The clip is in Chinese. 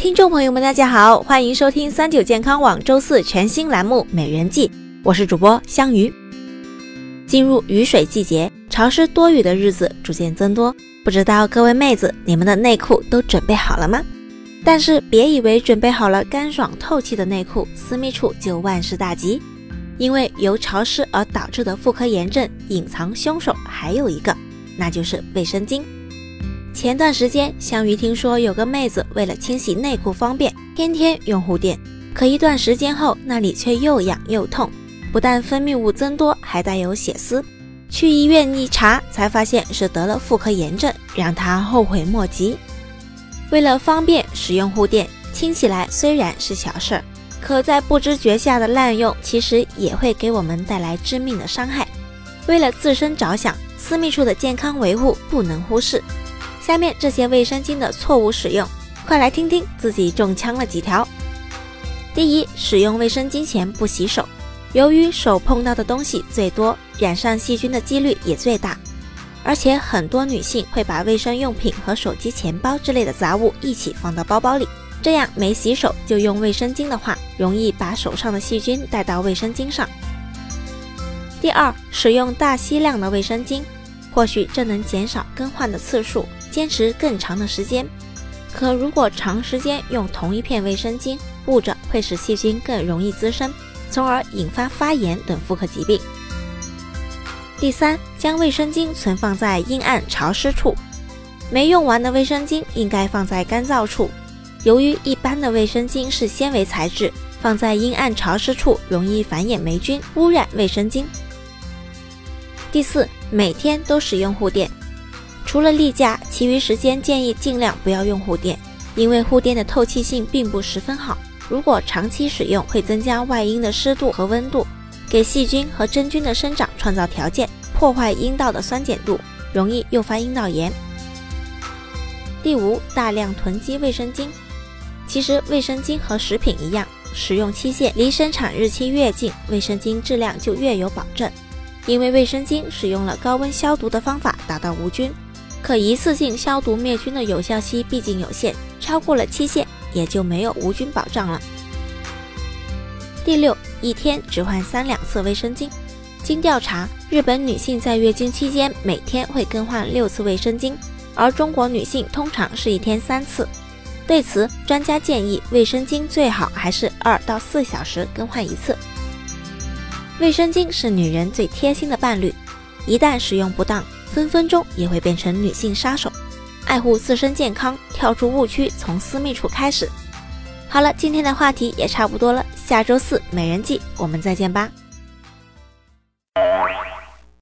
听众朋友们，大家好，欢迎收听三九健康网周四全新栏目《美人计》，我是主播香鱼。进入雨水季节，潮湿多雨的日子逐渐增多，不知道各位妹子，你们的内裤都准备好了吗？但是别以为准备好了干爽透气的内裤，私密处就万事大吉，因为由潮湿而导致的妇科炎症隐藏凶手还有一个，那就是卫生巾。前段时间，香鱼听说有个妹子为了清洗内裤方便，天天用护垫，可一段时间后，那里却又痒又痛，不但分泌物增多，还带有血丝。去医院一查，才发现是得了妇科炎症，让她后悔莫及。为了方便使用护垫，清起来虽然是小事儿，可在不知觉下的滥用，其实也会给我们带来致命的伤害。为了自身着想，私密处的健康维护不能忽视。下面这些卫生巾的错误使用，快来听听自己中枪了几条。第一，使用卫生巾前不洗手，由于手碰到的东西最多，染上细菌的几率也最大。而且很多女性会把卫生用品和手机、钱包之类的杂物一起放到包包里，这样没洗手就用卫生巾的话，容易把手上的细菌带到卫生巾上。第二，使用大吸量的卫生巾，或许这能减少更换的次数。坚持更长的时间，可如果长时间用同一片卫生巾，捂着会使细菌更容易滋生，从而引发发炎等妇科疾病。第三，将卫生巾存放在阴暗潮湿处，没用完的卫生巾应该放在干燥处。由于一般的卫生巾是纤维材质，放在阴暗潮湿处容易繁衍霉菌，污染卫生巾。第四，每天都使用护垫。除了例假，其余时间建议尽量不要用护垫，因为护垫的透气性并不十分好。如果长期使用，会增加外阴的湿度和温度，给细菌和真菌的生长创造条件，破坏阴道的酸碱度，容易诱发阴道炎。第五，大量囤积卫生巾。其实卫生巾和食品一样，使用期限离生产日期越近，卫生巾质量就越有保证，因为卫生巾使用了高温消毒的方法，达到无菌。可一次性消毒灭菌的有效期毕竟有限，超过了期限也就没有无菌保障了。第六，一天只换三两次卫生巾。经调查，日本女性在月经期间每天会更换六次卫生巾，而中国女性通常是一天三次。对此，专家建议卫生巾最好还是二到四小时更换一次。卫生巾是女人最贴心的伴侣，一旦使用不当。分分钟也会变成女性杀手爱护自身健康跳出误区从私密处开始。好了今天的话题也差不多了下周四美人计我们再见吧。